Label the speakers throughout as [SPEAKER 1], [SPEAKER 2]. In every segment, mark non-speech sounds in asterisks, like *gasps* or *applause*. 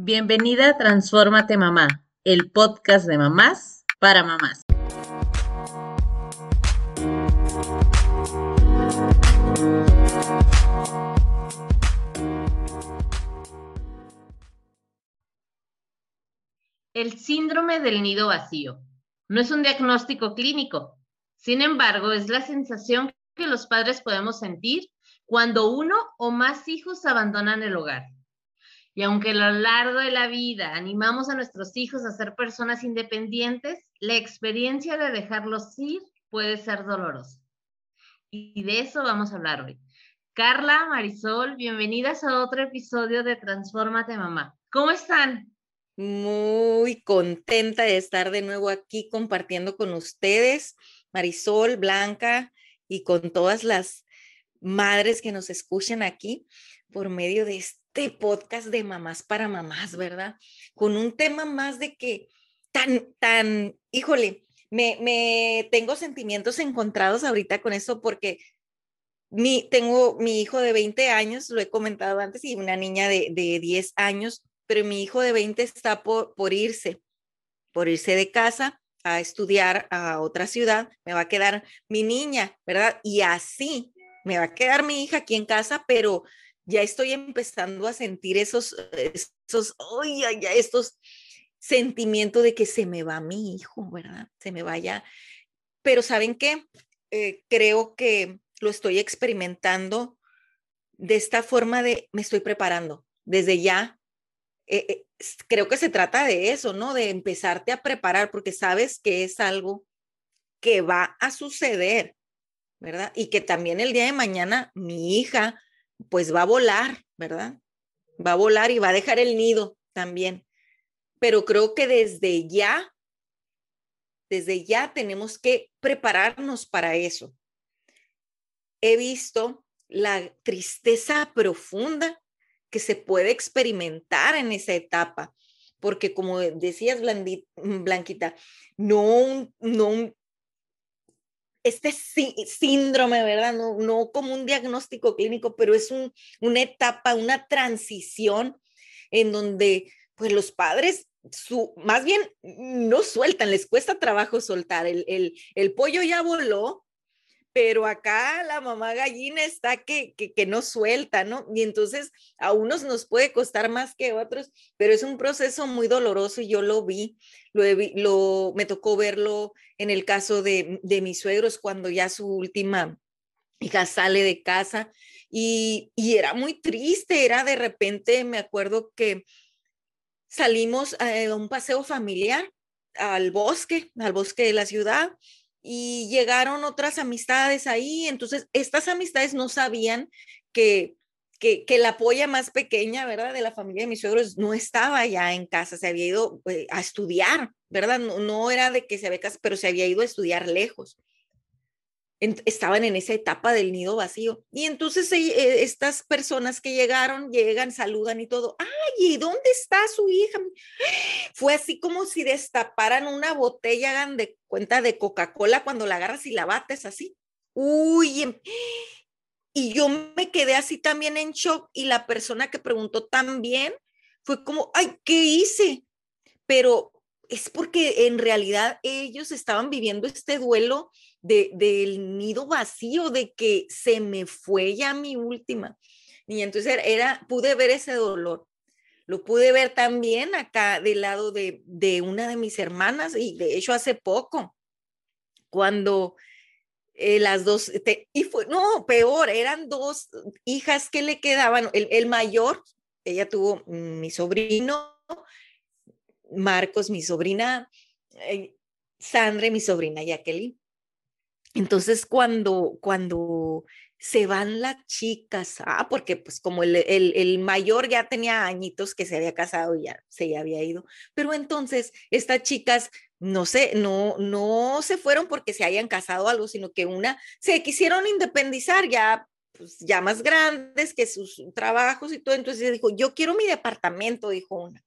[SPEAKER 1] Bienvenida a Transfórmate Mamá, el podcast de mamás para mamás. El síndrome del nido vacío no es un diagnóstico clínico. Sin embargo, es la sensación que los padres podemos sentir cuando uno o más hijos abandonan el hogar. Y aunque a lo largo de la vida animamos a nuestros hijos a ser personas independientes, la experiencia de dejarlos ir puede ser dolorosa. Y de eso vamos a hablar hoy. Carla, Marisol, bienvenidas a otro episodio de Transfórmate Mamá. ¿Cómo están?
[SPEAKER 2] Muy contenta de estar de nuevo aquí compartiendo con ustedes, Marisol, Blanca y con todas las madres que nos escuchan aquí por medio de este este podcast de mamás para mamás, ¿verdad? Con un tema más de que tan, tan, híjole, me, me tengo sentimientos encontrados ahorita con eso porque mi, tengo mi hijo de 20 años, lo he comentado antes, y una niña de, de 10 años, pero mi hijo de 20 está por, por irse, por irse de casa a estudiar a otra ciudad, me va a quedar mi niña, ¿verdad? Y así me va a quedar mi hija aquí en casa, pero ya estoy empezando a sentir esos, esos, ay, estos sentimientos de que se me va mi hijo, ¿verdad? Se me vaya. Pero ¿saben qué? Eh, creo que lo estoy experimentando de esta forma de, me estoy preparando desde ya. Eh, eh, creo que se trata de eso, ¿no? De empezarte a preparar porque sabes que es algo que va a suceder, ¿verdad? Y que también el día de mañana mi hija pues va a volar, ¿verdad? Va a volar y va a dejar el nido también. Pero creo que desde ya, desde ya tenemos que prepararnos para eso. He visto la tristeza profunda que se puede experimentar en esa etapa, porque como decías, Blanquita, no, no este síndrome, ¿verdad? No, no como un diagnóstico clínico, pero es un, una etapa, una transición en donde pues los padres su, más bien no sueltan, les cuesta trabajo soltar. El, el pollo ya voló, pero acá la mamá gallina está que, que, no suelta, ¿no? Y entonces a unos nos puede costar más que a otros, pero es un proceso muy doloroso y yo lo vi, lo, lo me tocó verlo en el caso de, de mis suegros cuando ya su última hija sale de casa y, y era muy triste, era de repente, me acuerdo que salimos a un paseo familiar al bosque, al bosque de la ciudad, y llegaron otras amistades ahí, entonces estas amistades no sabían que, que, que, la polla más pequeña, ¿verdad? De la familia de mis suegros no estaba ya en casa, se había ido eh, a estudiar, ¿verdad? No, no, era de que se había casado, pero se había ido a estudiar lejos estaban en esa etapa del nido vacío. Y entonces eh, estas personas que llegaron, llegan, saludan y todo, ay, ¿y dónde está su hija? *gasps* Fue así como si destaparan una botella, hagan de cuenta de Coca-Cola cuando la agarras y la bates así. Uy, em, *gasps* y yo me quedé así también en shock y la persona que preguntó también fue como, ay, ¿qué hice? Pero es porque en realidad ellos estaban viviendo este duelo de, del nido vacío, de que se me fue ya mi última. Y entonces era, pude ver ese dolor. Lo pude ver también acá del lado de, de una de mis hermanas y de hecho hace poco, cuando eh, las dos, y fue, no, peor, eran dos hijas que le quedaban, el, el mayor, ella tuvo mi sobrino, Marcos, mi sobrina, eh, Sandra, mi sobrina Jacqueline. Entonces, cuando, cuando se van las chicas, ah, porque pues como el, el, el, mayor ya tenía añitos que se había casado y ya se había ido, pero entonces estas chicas, no sé, no, no se fueron porque se hayan casado o algo, sino que una se quisieron independizar ya, pues ya más grandes que sus trabajos y todo, entonces dijo, yo quiero mi departamento, dijo una.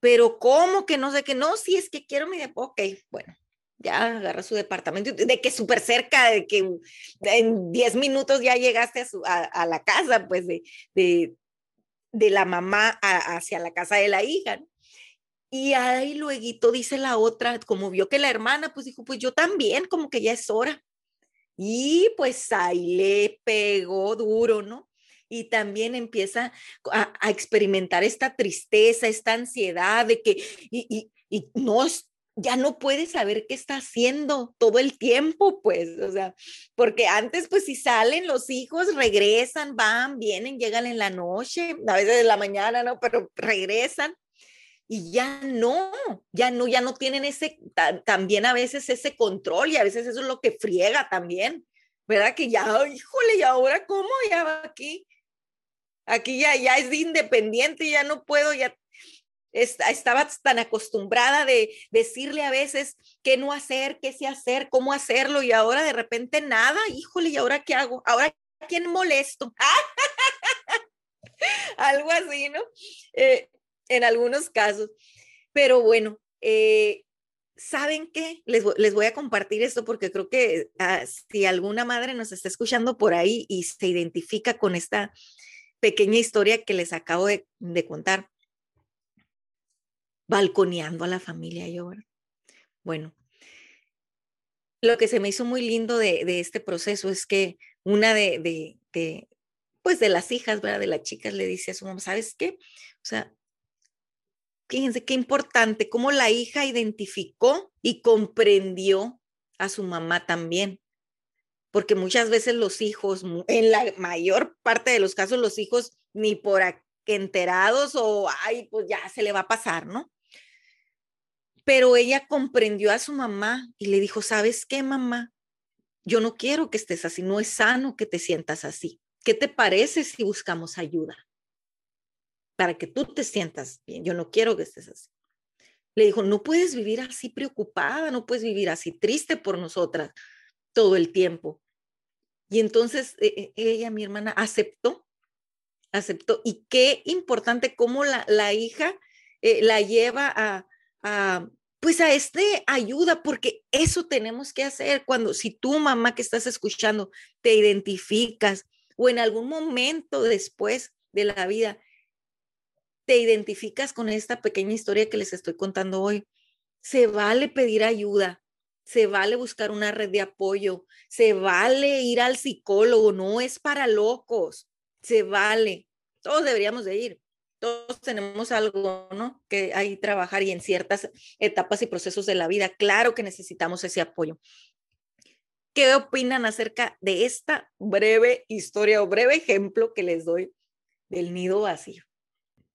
[SPEAKER 2] Pero ¿cómo que no sé qué? No, si es que quiero mi departamento, ok, bueno, ya agarra su departamento, de que súper cerca, de que en 10 minutos ya llegaste a, la casa, pues de, de, de la mamá hacia la casa de la hija. Y ahí luego dice la otra, como vio que la hermana, pues dijo, pues yo también, como que ya es hora. Y pues ahí le pegó duro, ¿no? Y también empieza a, experimentar esta tristeza, esta ansiedad de que, y, y, y no, ya no puede saber qué está haciendo todo el tiempo, pues, o sea, porque antes, pues, si salen los hijos, regresan, van, vienen, llegan en la noche, a veces en la mañana, ¿no? Pero regresan y ya no, ya no, ya no tienen ese, también a veces ese control y a veces eso es lo que friega también, ¿verdad? Que ya, híjole, ¿y ahora cómo? Ya aquí, aquí ya, ya es independiente, ya no puedo, ya estaba tan acostumbrada de decirle a veces qué no hacer, qué sí hacer, cómo hacerlo y ahora de repente nada, híjole, ¿y ahora qué hago? Ahora, ¿quién molesto? *laughs* Algo así, ¿no? Eh, en algunos casos. Pero bueno, eh, ¿saben qué? Les, les, voy a compartir esto porque creo que ah, si alguna madre nos está escuchando por ahí y se identifica con esta pequeña historia que les acabo de, de contar, balconeando a la familia yo. Bueno, lo que se me hizo muy lindo de, este proceso es que una de, pues de las hijas, ¿verdad? De las chicas le dice a su mamá, ¿sabes qué? O sea, fíjense qué importante, cómo la hija identificó y comprendió a su mamá también. Porque muchas veces los hijos, en la mayor parte de los casos, los hijos ni por enterados o, ay, pues ya se le va a pasar, ¿no? Pero ella comprendió a su mamá y le dijo, ¿sabes qué, mamá? Yo no quiero que estés así, no es sano que te sientas así. ¿Qué te parece si buscamos ayuda? Para que tú te sientas bien. Yo no quiero que estés así. Le dijo, no puedes vivir así preocupada, no puedes vivir así triste por nosotras todo el tiempo. Y entonces e, e, ella, mi hermana, aceptó, aceptó. Y qué importante cómo la, la hija eh, la lleva a, a, pues a este ayuda, porque eso tenemos que hacer. Cuando, si tú mamá que estás escuchando, te identificas o en algún momento después de la vida, te identificas con esta pequeña historia que les estoy contando hoy, se vale pedir ayuda, se vale buscar una red de apoyo, se vale ir al psicólogo, no es para locos, se vale, todos deberíamos de ir, todos tenemos algo, ¿no? Que hay trabajar y en ciertas etapas y procesos de la vida, claro que necesitamos ese apoyo. ¿Qué opinan acerca de esta breve historia o breve ejemplo que les doy del nido vacío?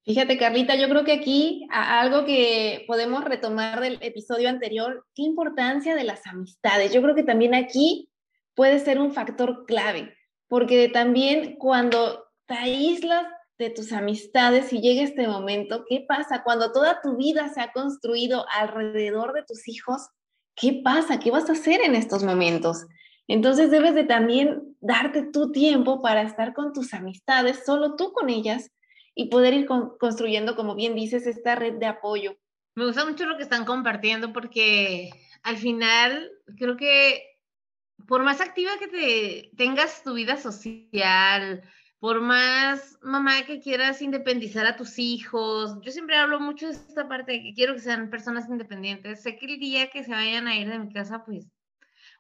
[SPEAKER 3] Fíjate, Carlita, yo creo que aquí algo que podemos retomar del episodio anterior, qué importancia de las amistades. Yo creo que también aquí puede ser un factor clave, porque también cuando te aíslas de tus amistades y llega este momento, ¿qué pasa cuando toda tu vida se ha construido alrededor de tus hijos? ¿Qué pasa? ¿Qué vas a hacer en estos momentos? Entonces debes de también darte tu tiempo para estar con tus amistades, solo tú con ellas, y poder ir construyendo, como bien dices, esta red de apoyo.
[SPEAKER 1] Me gusta mucho lo que están compartiendo porque al final creo que por más activa que te tengas tu vida social, por más mamá que quieras independizar a tus hijos, yo siempre hablo mucho de esta parte de que quiero que sean personas independientes. Sé que el día que se vayan a ir de mi casa, pues,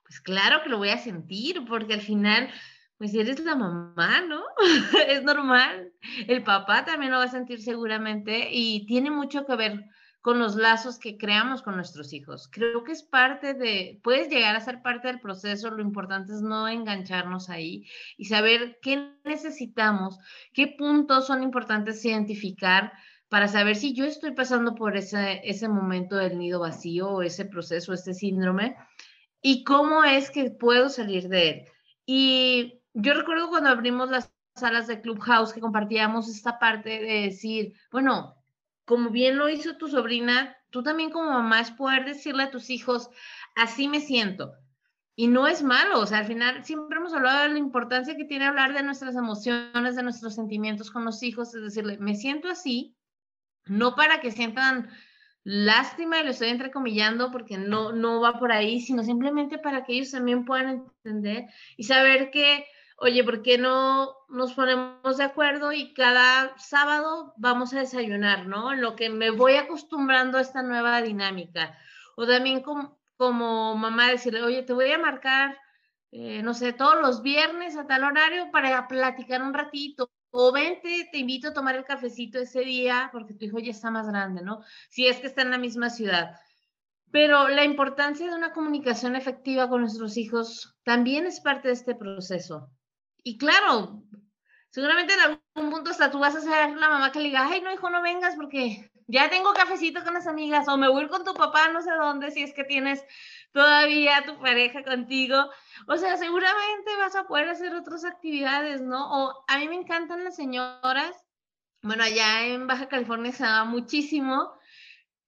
[SPEAKER 1] pues claro que lo voy a sentir, porque al final, pues eres la mamá, ¿no? *laughs* es normal. El papá también lo va a sentir seguramente y tiene mucho que ver con los lazos que creamos con nuestros hijos. Creo que es parte de, puedes llegar a ser parte del proceso, lo importante es no engancharnos ahí y saber qué necesitamos, qué puntos son importantes identificar para saber si yo estoy pasando por ese, ese momento del nido vacío ese proceso, este síndrome, y cómo es que puedo salir de él. Y yo recuerdo cuando abrimos las salas de Clubhouse que compartíamos esta parte de decir, bueno, como bien lo hizo tu sobrina, tú también como mamá es poder decirle a tus hijos, así me siento. Y no es malo, o sea, al final siempre hemos hablado de la importancia que tiene hablar de nuestras emociones, de nuestros sentimientos con los hijos, es decirle, me siento así, no para que sientan lástima y lo estoy entrecomillando porque no, no va por ahí, sino simplemente para que ellos también puedan entender y saber que oye, ¿por qué no nos ponemos de acuerdo y cada sábado vamos a desayunar, ¿no? En lo que me voy acostumbrando a esta nueva dinámica. O también como, como mamá decirle, oye, te voy a marcar, eh, no sé, todos los viernes a tal horario para platicar un ratito. O vente, te invito a tomar el cafecito ese día porque tu hijo ya está más grande, ¿no? Si es que está en la misma ciudad. Pero la importancia de una comunicación efectiva con nuestros hijos también es parte de este proceso. Y claro, seguramente en algún punto hasta tú vas a ser la mamá que le diga, ay, no, hijo, no vengas porque ya tengo cafecito con las amigas o me voy con tu papá no sé dónde si es que tienes todavía tu pareja contigo. O sea, seguramente vas a poder hacer otras actividades, ¿no? O a mí me encantan las señoras. Bueno, allá en Baja California se da muchísimo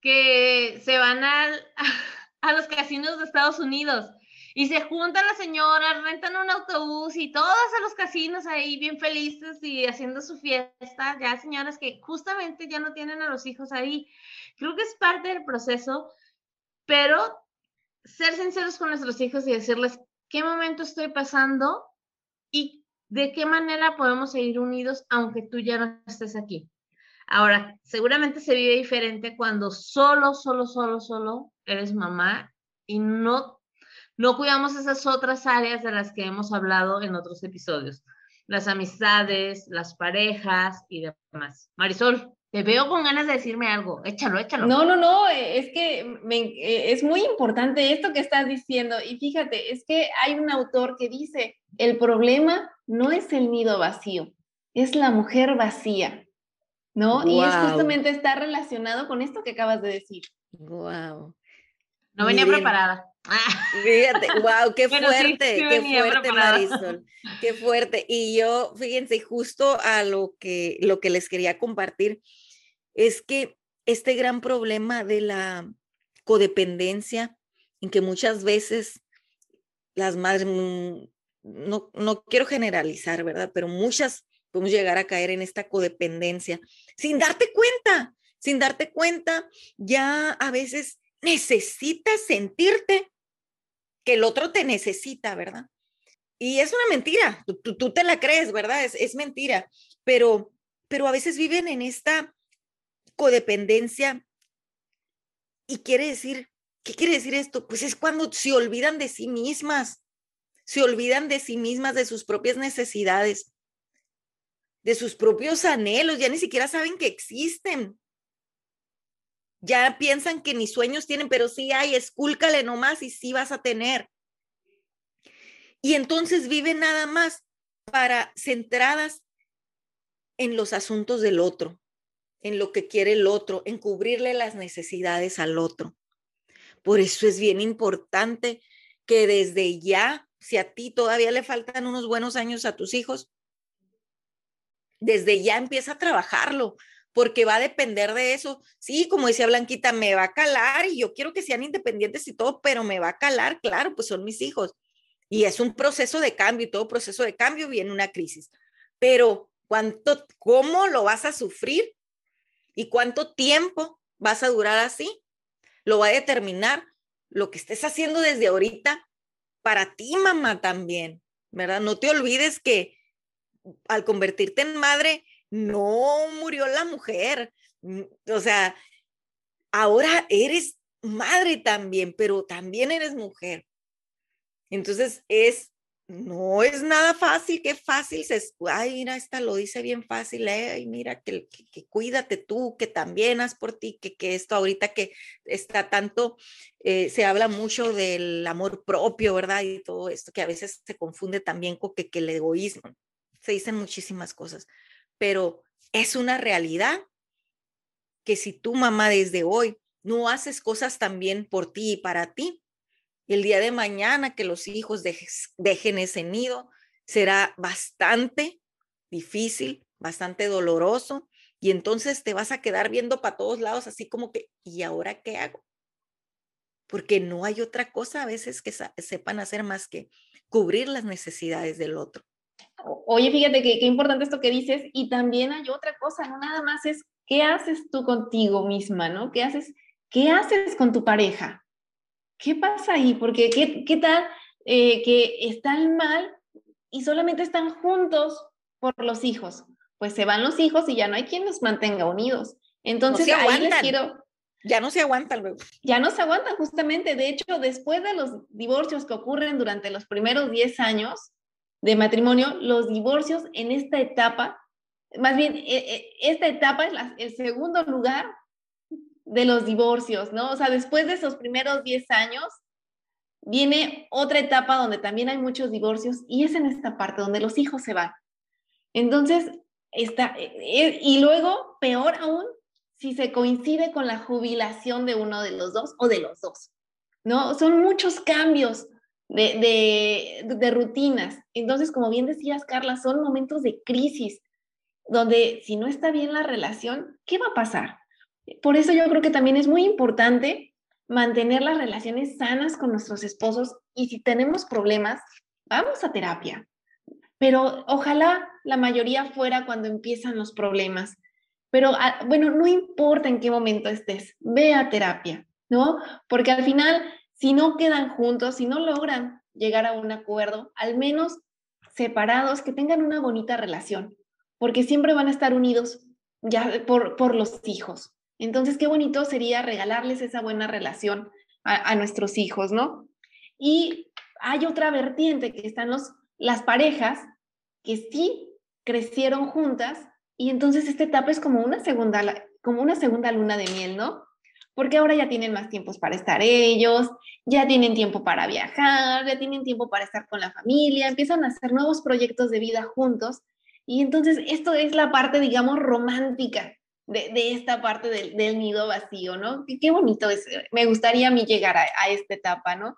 [SPEAKER 1] que se van al, *laughs* a los casinos de Estados Unidos y se juntan las señoras, rentan un autobús y todas a los casinos ahí bien felices y haciendo su fiesta, ya señoras que justamente ya no tienen a los hijos ahí. Creo que es parte del proceso, pero ser sinceros con nuestros hijos y decirles qué momento estoy pasando y de qué manera podemos seguir unidos aunque tú ya no estés aquí. Ahora, seguramente se vive diferente cuando solo, solo, solo, solo eres mamá y no no cuidamos esas otras áreas de las que hemos hablado en otros episodios, las amistades, las parejas y demás. Marisol, te veo con ganas de decirme algo. Échalo, échalo.
[SPEAKER 3] No, no, no, es que eh, es muy importante esto que estás diciendo. Y fíjate, es que hay un autor que dice, el problema no es el nido vacío, es la mujer vacía. ¿No? Y es justamente está relacionado con esto que acabas de decir.
[SPEAKER 2] Wow.
[SPEAKER 1] No venía preparada.
[SPEAKER 2] Fíjate, wow, qué fuerte, qué fuerte, Marisol, qué fuerte. Y yo, fíjense, justo a lo que, lo que les quería compartir es que este gran problema de la codependencia, en que muchas veces las madres, mm, no, no quiero generalizar, ¿verdad? Pero muchas podemos llegar a caer en esta codependencia sin darte cuenta, sin darte cuenta, ya a veces necesitas sentirte que el otro te necesita, ¿verdad? Y es una mentira, tú, te la crees, ¿verdad? Es, es, mentira, pero, pero a veces viven en esta codependencia y quiere decir, ¿qué quiere decir esto? Pues es cuando se olvidan de sí mismas, se olvidan de sí mismas, de sus propias necesidades, de sus propios anhelos, ya ni siquiera saben que existen ya piensan que ni sueños tienen, pero sí hay, escúlcale nomás y sí vas a tener. Y entonces viven nada más para centradas en los asuntos del otro, en lo que quiere el otro, en cubrirle las necesidades al otro. Por eso es bien importante que desde ya, si a ti todavía le faltan unos buenos años a tus hijos, desde ya empieza a trabajarlo, porque va a depender de eso. Sí, como decía Blanquita, me va a calar y yo quiero que sean independientes y todo, pero me va a calar, claro, pues son mis hijos. Y es un proceso de cambio y todo proceso de cambio viene una crisis. Pero ¿cuánto, cómo lo vas a sufrir? ¿Y cuánto tiempo vas a durar así? Lo va a determinar lo que estés haciendo desde ahorita para ti, mamá, también, ¿verdad? No te olvides que al convertirte en madre, no murió la mujer. Mm, o sea, ahora eres madre también, pero también eres mujer. Entonces es, no es nada fácil, qué fácil se, ay, mira, esta lo dice bien fácil, ay, mira, que, que, cuídate tú, que también haz por ti, que, que esto ahorita que está tanto, eh, se habla mucho del amor propio, ¿verdad? Y todo esto, que a veces se confunde también con que, que el egoísmo, se dicen muchísimas cosas, pero es una realidad que si tu mamá desde hoy no haces cosas también por ti y para ti, el día de mañana que los hijos dejen ese nido será bastante difícil, bastante doloroso y entonces te vas a quedar viendo para todos lados así como que, ¿y ahora qué hago? Porque no hay otra cosa a veces que sepan hacer más que cubrir las necesidades del otro.
[SPEAKER 3] Oye, fíjate que qué importante esto que dices. Y también hay otra cosa, no nada más es qué haces tú contigo misma, ¿no? ¿Qué haces, qué haces con tu pareja? ¿Qué pasa ahí? Porque qué, qué tal eh, que están mal y solamente están juntos por los hijos. Pues se van los hijos y ya no hay quien los mantenga unidos. Entonces, ahí les quiero,
[SPEAKER 2] ya no se aguantan luego.
[SPEAKER 3] Ya no se aguantan justamente. De hecho, después de los divorcios que ocurren durante los primeros 10 años de matrimonio, los divorcios en esta etapa, más bien, e, e, esta etapa es el segundo lugar de los divorcios, ¿no? O sea, después de esos primeros 10 años, viene otra etapa donde también hay muchos divorcios y es en esta parte donde los hijos se van. Entonces, está, e, y luego, peor aún, si se coincide con la jubilación de uno de los dos o de los dos, ¿no? Son muchos cambios de, de, rutinas. Entonces, como bien decías, Carla, son momentos de crisis donde si no está bien la relación, ¿qué va a pasar? Por eso yo creo que también es muy importante mantener las relaciones sanas con nuestros esposos y si tenemos problemas, vamos a terapia. Pero ojalá la mayoría fuera cuando empiezan los problemas, pero ah, bueno, no importa en qué momento estés, ve a terapia, ¿no? Porque al final, si no quedan juntos, si no logran llegar a un acuerdo, al menos separados, que tengan una bonita relación, porque siempre van a estar unidos ya por, por los hijos. Entonces, qué bonito sería regalarles esa buena relación a, a nuestros hijos, ¿no? Y hay otra vertiente que están los, las parejas que sí crecieron juntas y entonces esta etapa es como una segunda, como una segunda luna de miel, ¿no? Porque ahora ya tienen más tiempos para estar ellos, ya tienen tiempo para viajar, ya tienen tiempo para estar con la familia, empiezan a hacer nuevos proyectos de vida juntos. Y entonces esto es la parte, digamos, romántica de, de esta parte del, del, nido vacío, ¿no? Qué, qué, bonito es. Me gustaría a mí llegar a, a esta etapa, ¿no?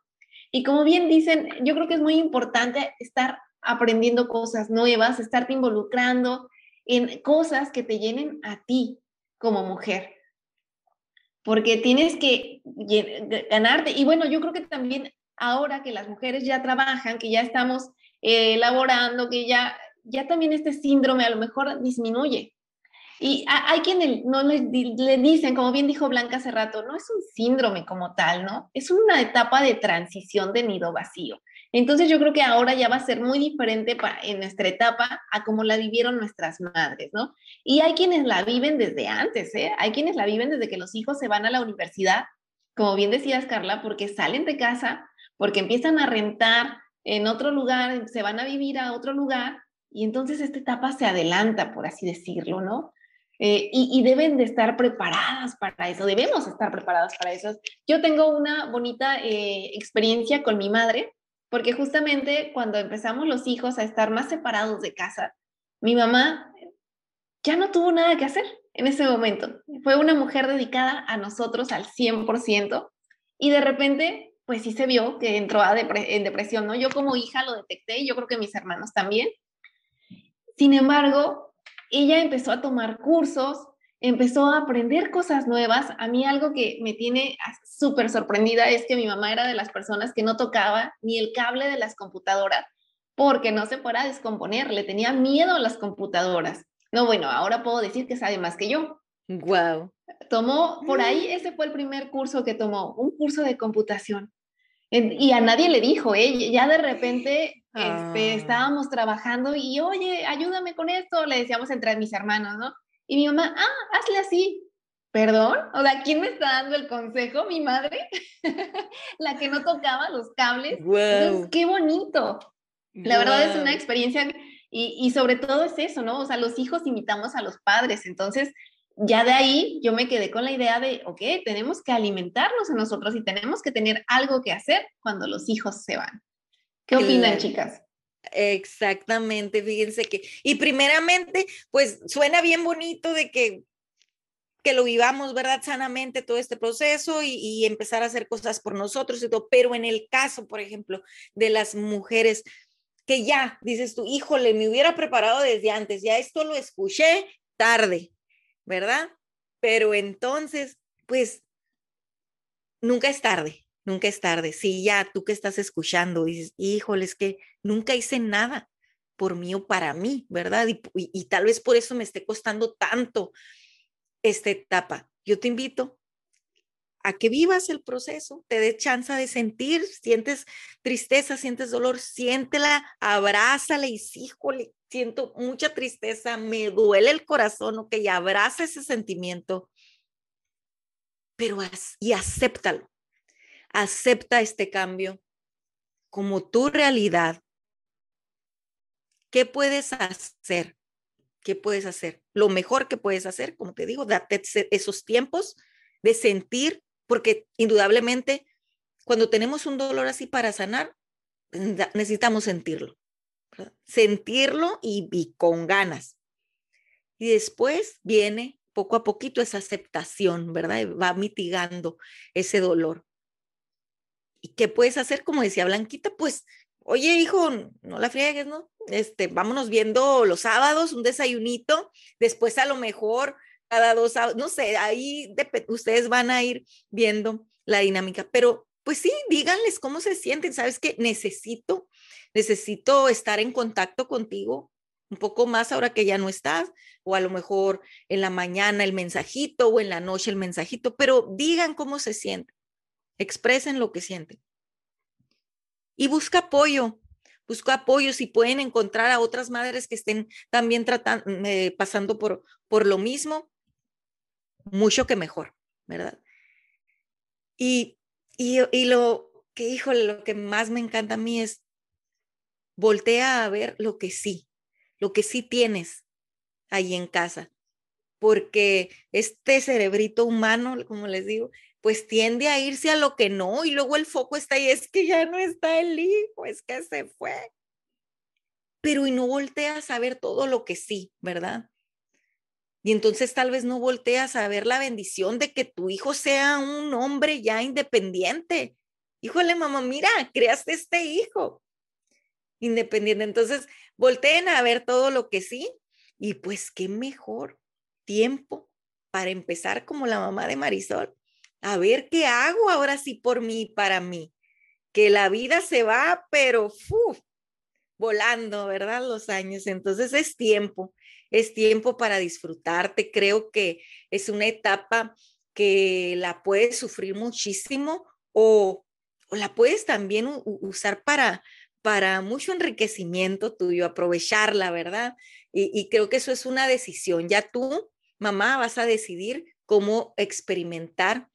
[SPEAKER 3] Y como bien dicen, yo creo que es muy importante estar aprendiendo cosas nuevas, estarte involucrando, en cosas que te llenen a ti como mujer. Porque tienes que ganarte. Y bueno, yo creo que también ahora que las mujeres ya trabajan, que ya estamos eh, laborando, que ya, ya también este síndrome a lo mejor disminuye. Y hay quienes no le, le, dicen, como bien dijo Blanca hace rato, no es un síndrome como tal, ¿no? Es una etapa de transición de nido vacío. Entonces yo creo que ahora ya va a ser muy diferente en nuestra etapa a como la vivieron nuestras madres, ¿no? Y hay quienes la viven desde antes, ¿eh? Hay quienes la viven desde que los hijos se van a la universidad, como bien decías, Carla, porque salen de casa, porque empiezan a rentar en otro lugar, se van a vivir a otro lugar, y entonces esta etapa se adelanta, por así decirlo, ¿no? Eh, y, y, deben de estar preparadas para eso, debemos estar preparadas para eso. Yo tengo una bonita eh, experiencia con mi madre, porque justamente cuando empezamos los hijos a estar más separados de casa, mi mamá ya no tuvo nada que hacer en ese momento. Fue una mujer dedicada a nosotros al 100% y de repente, pues sí se vio que entró a en depresión, ¿no? Yo como hija lo detecté y yo creo que mis hermanos también. Sin embargo, ella empezó a tomar cursos, empezó a aprender cosas nuevas. A mí algo que me tiene súper sorprendida es que mi mamá era de las personas que no tocaba ni el cable de las computadoras porque no se fuera a descomponer, le tenía miedo a las computadoras. No, bueno, ahora puedo decir que sabe más que yo.
[SPEAKER 2] Wow.
[SPEAKER 3] Tomó, por ahí, ese fue el primer curso que tomó, un curso de computación. Y a nadie le dijo, ¿eh? ya de repente este, ah. estábamos trabajando y, oye, ayúdame con esto, le decíamos entre mis hermanos, ¿no? Y mi mamá, ah, hazle así. ¿Perdón? O sea, ¿quién me está dando el consejo? ¿Mi madre? *laughs* la que no tocaba los cables.
[SPEAKER 2] Wow.
[SPEAKER 3] ¡Qué bonito! La verdad es una experiencia y, y, sobre todo es eso, ¿no? O sea, los hijos imitamos a los padres. Entonces, ya de ahí yo me quedé con la idea de, ok, tenemos que alimentarnos a nosotros y tenemos que tener algo que hacer cuando los hijos se van. ¿Qué opinan, chicas?
[SPEAKER 2] Exactamente, fíjense que, y primeramente, pues suena bien bonito de que, que lo vivamos, ¿verdad? Sanamente todo este proceso y, y, empezar a hacer cosas por nosotros y todo, pero en el caso, por ejemplo, de las mujeres que ya dices tú, híjole, me hubiera preparado desde antes, ya esto lo escuché tarde, ¿verdad? Pero entonces, pues, nunca es tarde, nunca es tarde. Si ya tú que estás escuchando dices, híjole, es que nunca hice nada por mí o para mí, ¿verdad? Y, tal vez por eso me esté costando tanto esta etapa. Yo te invito a que vivas el proceso, te dé chance de sentir, sientes tristeza, sientes dolor, siéntela, abrázala y sí, híjole, siento mucha tristeza, me duele el corazón, ok, abraza ese sentimiento, pero y acéptalo, acepta este cambio como tu realidad. ¿Qué puedes hacer? ¿Qué puedes hacer? Lo mejor que puedes hacer, como te digo, date esos tiempos de sentir, porque indudablemente cuando tenemos un dolor así para sanar, necesitamos sentirlo sentirlo y, con ganas. Y después viene poco a poquito esa aceptación, ¿verdad? Va mitigando ese dolor. ¿Y qué puedes hacer? Como decía Blanquita, pues, oye, hijo, no la friegues, ¿no? Este, vámonos viendo los sábados, un desayunito, después a lo mejor cada dos sábados, no sé, ahí ustedes van a ir viendo la dinámica, pero pues sí, díganles cómo se sienten, sabes que necesito necesito estar en contacto contigo un poco más ahora que ya no estás, o a lo mejor en la mañana el mensajito o en la noche el mensajito, pero digan cómo se sienten, expresen lo que sienten. Y busca apoyo, busca apoyo si pueden encontrar a otras madres que estén también tratando, eh, pasando por, por lo mismo, mucho que mejor, ¿verdad? Y, y, y lo que, híjole, lo que más me encanta a mí es voltea a ver lo que sí, lo que sí tienes ahí en casa, porque este cerebrito humano, como les digo, pues tiende a irse a lo que no y luego el foco está ahí, es que ya no está el hijo, es que se fue. Pero y no volteas a ver todo lo que sí, ¿verdad? Y entonces tal vez no volteas a ver la bendición de que tu hijo sea un hombre ya independiente. Híjole, mamá, mira, creaste este hijo independiente. Entonces, volteen a ver todo lo que sí y pues qué mejor tiempo para empezar como la mamá de Marisol, a ver qué hago ahora sí por mí, para mí, que la vida se va, pero volando, ¿verdad? Los años. Entonces es tiempo, es tiempo para disfrutarte. Creo que es una etapa que la puedes sufrir muchísimo o, o la puedes también usar para, para mucho enriquecimiento tuyo, aprovecharla, ¿verdad? Y, creo que eso es una decisión. Ya tú, mamá, vas a decidir cómo experimentar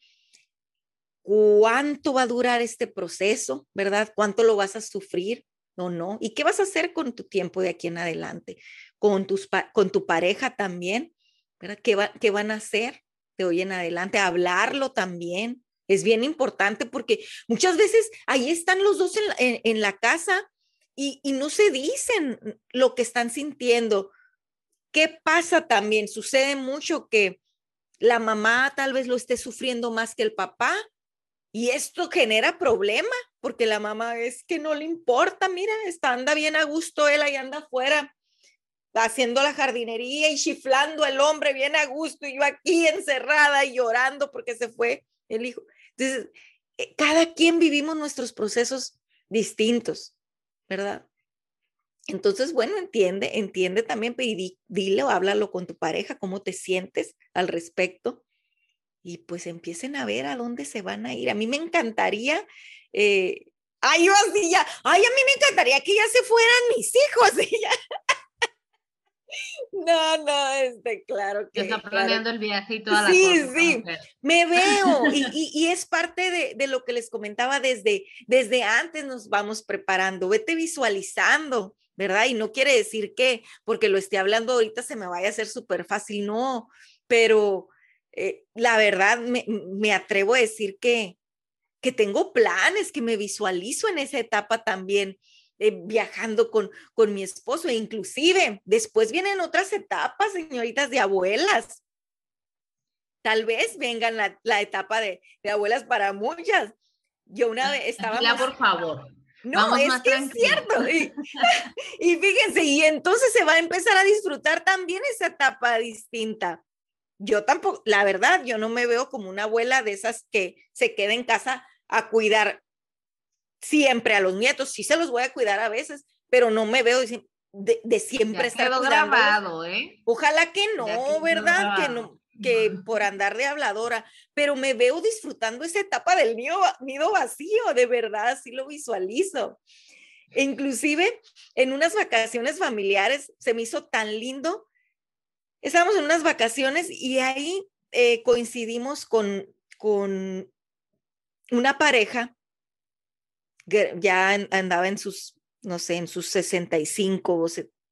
[SPEAKER 2] cuánto va a durar este proceso, ¿verdad? ¿Cuánto lo vas a sufrir o no? ¿Y qué vas a hacer con tu tiempo de aquí en adelante? Con, tus, con tu pareja también. ¿Qué, ¿Qué van a hacer de hoy en adelante? Hablarlo también, es bien importante porque muchas veces ahí están los dos en la, casa y, no se dicen lo que están sintiendo. ¿Qué pasa también? Sucede mucho que la mamá tal vez lo esté sufriendo más que el papá y esto genera problema porque la mamá es que no le importa, mira, está, anda bien a gusto él ahí anda afuera haciendo la jardinería y chiflando el hombre bien a gusto y yo aquí encerrada y llorando porque se fue el hijo. Entonces, eh, cada quien vivimos nuestros procesos distintos, ¿verdad? Entonces, bueno, entiende, entiende también, y dile o háblalo con tu pareja, cómo te sientes al respecto. Y pues empiecen a ver a dónde se van a ir. A mí me encantaría, eh, ay, yo así ya, ay, a mí me encantaría que ya se fueran mis hijos. *laughs* Y ya. No, no, este, claro
[SPEAKER 1] que. Está planeando el viaje y toda
[SPEAKER 2] la Sí, sí, me veo. *laughs* Y, y, es parte de, de, lo que les comentaba desde, desde antes nos vamos preparando. Vete visualizando, ¿verdad? Y no quiere decir que porque lo esté hablando ahorita se me vaya a hacer súper fácil, no, pero eh, la verdad me, me atrevo a decir que, que tengo planes, que me visualizo en esa etapa también eh, viajando con, con mi esposo, e inclusive después vienen otras etapas, señoritas, de abuelas. Tal vez vengan la, la etapa de, de, abuelas para muchas. Yo una vez estaba...
[SPEAKER 1] Ya, por favor.
[SPEAKER 2] No, es que es cierto. Y, *laughs* y fíjense, y entonces se va a empezar a disfrutar también esa etapa distinta. Yo tampoco, la verdad, yo no me veo como una abuela de esas que se queda en casa a cuidar siempre a los nietos, sí se los voy a cuidar a veces, pero no me veo de, de siempre
[SPEAKER 1] estar grabado, ¿eh?
[SPEAKER 2] Ojalá que no, ¿verdad? Que no, que *laughs* por andar de habladora, pero me veo disfrutando esa etapa del nido, nido vacío, de verdad, así lo visualizo. inclusive en unas vacaciones familiares se me hizo tan lindo. Estábamos en unas vacaciones y ahí eh, coincidimos con, con una pareja que ya andaba en sus, no sé, en sus 65 o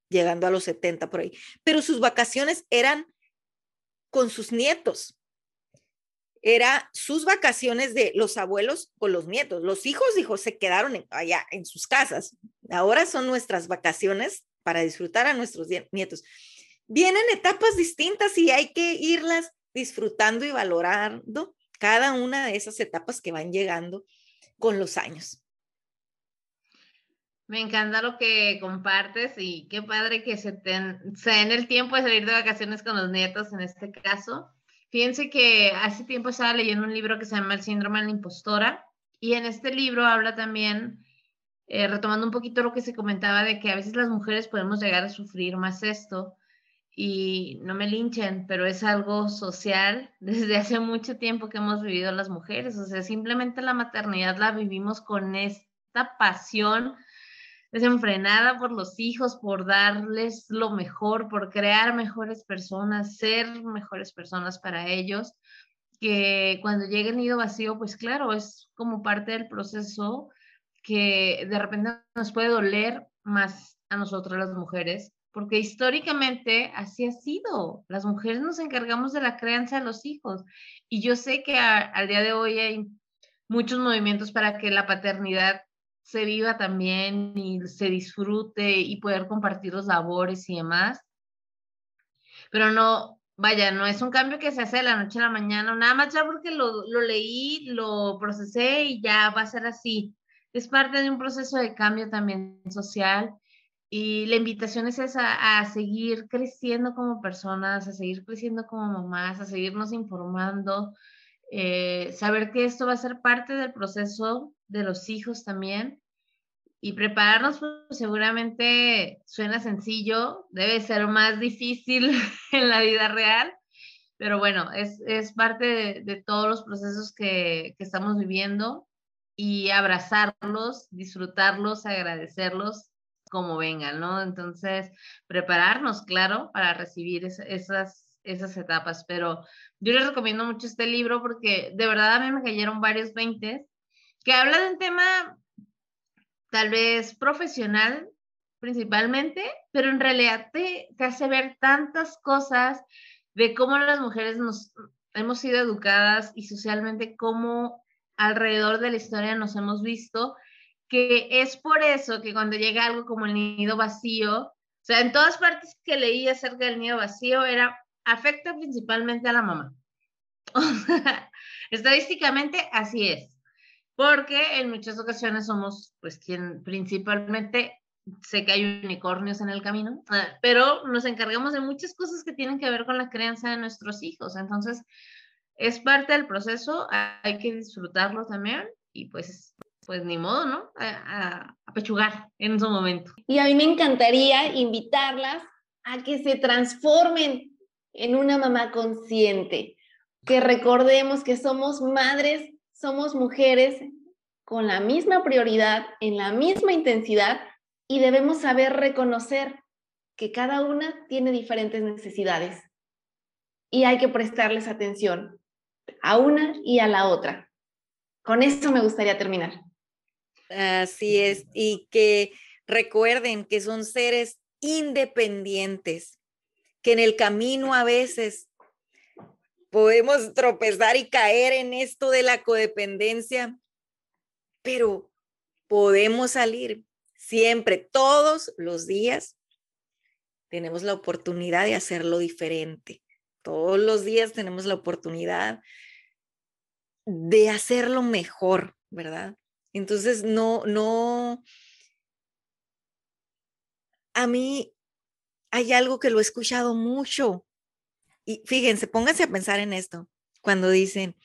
[SPEAKER 2] llegando a los 70 por ahí, pero sus vacaciones eran con sus nietos. Era sus vacaciones de los abuelos con los nietos. Los hijos, hijos, se quedaron allá en sus casas. Ahora son nuestras vacaciones para disfrutar a nuestros nietos. Vienen etapas distintas y hay que irlas disfrutando y valorando cada una de esas etapas que van llegando con los años.
[SPEAKER 1] Me encanta lo que compartes y qué padre que se, ten, den el tiempo de salir de vacaciones con los nietos en este caso. Fíjense que hace tiempo estaba leyendo un libro que se llama El síndrome de la impostora y en este libro habla también, eh, retomando un poquito lo que se comentaba de que a veces las mujeres podemos llegar a sufrir más esto y no me linchen, pero es algo social *laughs* desde hace mucho tiempo que hemos vivido las mujeres, o sea, simplemente la maternidad la vivimos con esta pasión desenfrenada por los hijos, por darles lo mejor, por crear mejores personas, ser mejores personas para ellos, que cuando llegue el nido vacío, pues claro, es como parte del proceso que de repente nos puede doler más a nosotras las mujeres, porque históricamente así ha sido. Las mujeres nos encargamos de la crianza de los hijos y yo sé que al día de hoy hay muchos movimientos para que la paternidad se viva también y se disfrute y poder compartir los labores y demás. Pero no, vaya, no es un cambio que se hace de la noche a la mañana, nada más ya porque lo, lo leí, lo procesé y ya va a ser así. Es parte de un proceso de cambio también social y la invitación es esa, a seguir creciendo como personas, a seguir creciendo como mamás, a seguirnos informando, eh, saber que esto va a ser parte del proceso de los hijos también y prepararnos pues, seguramente suena sencillo, debe ser más difícil *laughs* en la vida real, pero bueno, es, es parte de, de, todos los procesos que, que estamos viviendo y abrazarlos, disfrutarlos, agradecerlos como vengan, ¿no? Entonces, prepararnos, claro, para recibir esas, esas etapas, pero yo les recomiendo mucho este libro porque de verdad a mí me cayeron varios veintes que habla de un tema tal vez profesional principalmente, pero en realidad te, te hace ver tantas cosas de cómo las mujeres nos hemos sido educadas y socialmente cómo alrededor de la historia nos hemos visto, que es por eso que cuando llega algo como el nido vacío, o sea, en todas partes que leí acerca del nido vacío era afecta principalmente a la mamá. *laughs* estadísticamente así es porque en muchas ocasiones somos, pues, quien principalmente, sé que hay unicornios en el camino, pero nos encargamos de muchas cosas que tienen que ver con la crianza de nuestros hijos. Entonces, es parte del proceso, hay que disfrutarlo también y pues, pues ni modo, ¿no? A, pechugar en su momento.
[SPEAKER 3] Y a mí me encantaría invitarlas a que se transformen en una mamá consciente, que recordemos que somos madres somos mujeres con la misma prioridad, en la misma intensidad y debemos saber reconocer que cada una tiene diferentes necesidades y hay que prestarles atención a una y a la otra. Con esto me gustaría terminar.
[SPEAKER 2] Así es, y que recuerden que son seres independientes, que en el camino a veces podemos tropezar y caer en esto de la codependencia, pero podemos salir siempre, todos los días. Tenemos la oportunidad de hacerlo diferente. Todos los días tenemos la oportunidad de hacerlo mejor, ¿verdad? Entonces, no, no, a mí hay algo que lo he escuchado mucho y fíjense, pónganse a pensar en esto, cuando dicen,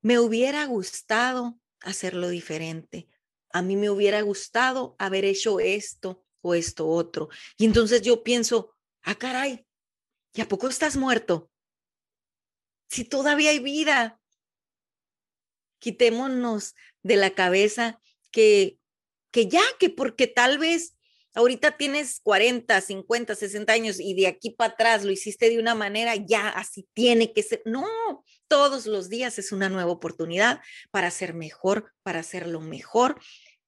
[SPEAKER 2] me hubiera gustado hacerlo diferente, a mí me hubiera gustado haber hecho esto o esto otro. Y entonces yo pienso, ah, caray, ¿y a poco estás muerto? si todavía hay vida? Quitémonos de la cabeza que, que ya, que porque tal vez ahorita tienes 40, 50, 60 años y de aquí para atrás lo hiciste de una manera, ya así tiene que ser. No, todos los días es una nueva oportunidad para ser mejor, para hacerlo mejor.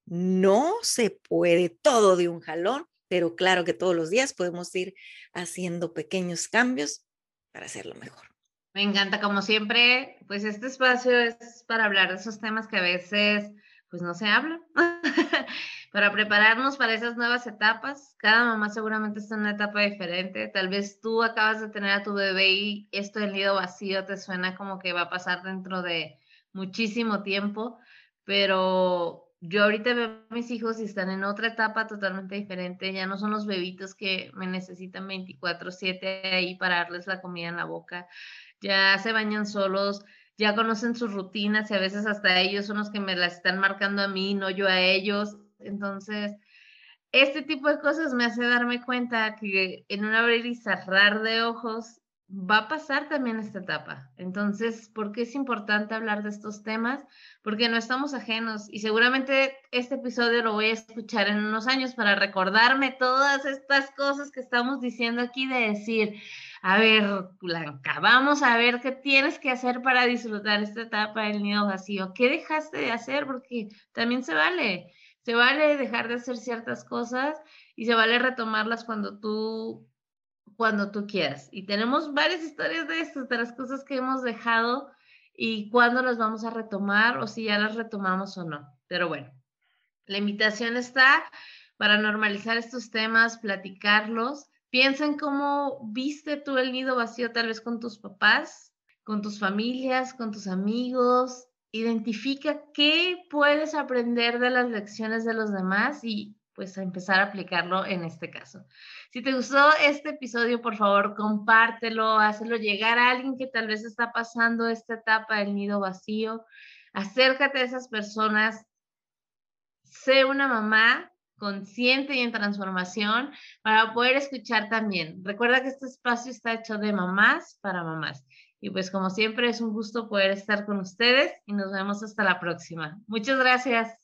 [SPEAKER 2] No se puede todo de un jalón, pero claro que todos los días podemos ir haciendo pequeños cambios para hacerlo mejor.
[SPEAKER 1] Me encanta, como siempre, pues este espacio es para hablar de esos temas que a veces pues no se hablan. *laughs* para prepararnos para esas nuevas etapas. Cada mamá seguramente está en una etapa diferente. Tal vez tú acabas de tener a tu bebé y esto del nido vacío te suena como que va a pasar dentro de muchísimo tiempo, pero yo ahorita veo a mis hijos y están en otra etapa totalmente diferente. Ya no son los bebitos que me necesitan 24/7 ahí para darles la comida en la boca. Ya se bañan solos, ya conocen sus rutinas y a veces hasta ellos son los que me las están marcando a mí, no yo a ellos entonces, este tipo de cosas me hace darme cuenta que en un abrir y cerrar de ojos va a pasar también esta etapa. Entonces, ¿por qué es importante hablar de estos temas? Porque no estamos ajenos y seguramente este episodio lo voy a escuchar en unos años para recordarme todas estas cosas que estamos diciendo aquí de decir, a ver, Blanca, vamos a ver qué tienes que hacer para disfrutar esta etapa del nido vacío. ¿Qué dejaste de hacer? Porque también se vale. Se vale dejar de hacer ciertas cosas y se vale retomarlas cuando tú, cuando tú quieras. Y tenemos varias historias de estas, de las cosas que hemos dejado y cuándo las vamos a retomar o si ya las retomamos o no. Pero bueno, la invitación está para normalizar estos temas, platicarlos. Piensa en cómo viste tú el nido vacío tal vez con tus papás, con tus familias, con tus amigos, identifica qué puedes aprender de las lecciones de los demás y pues a empezar a aplicarlo en este caso. Si te gustó este episodio, por favor, compártelo, hazlo llegar a alguien que tal vez está pasando esta etapa del nido vacío. Acércate a esas personas. Sé una mamá consciente y en transformación para poder escuchar también. Recuerda que este espacio está hecho de mamás para mamás. Y pues como siempre es un gusto poder estar con ustedes y nos vemos hasta la próxima. Muchas gracias.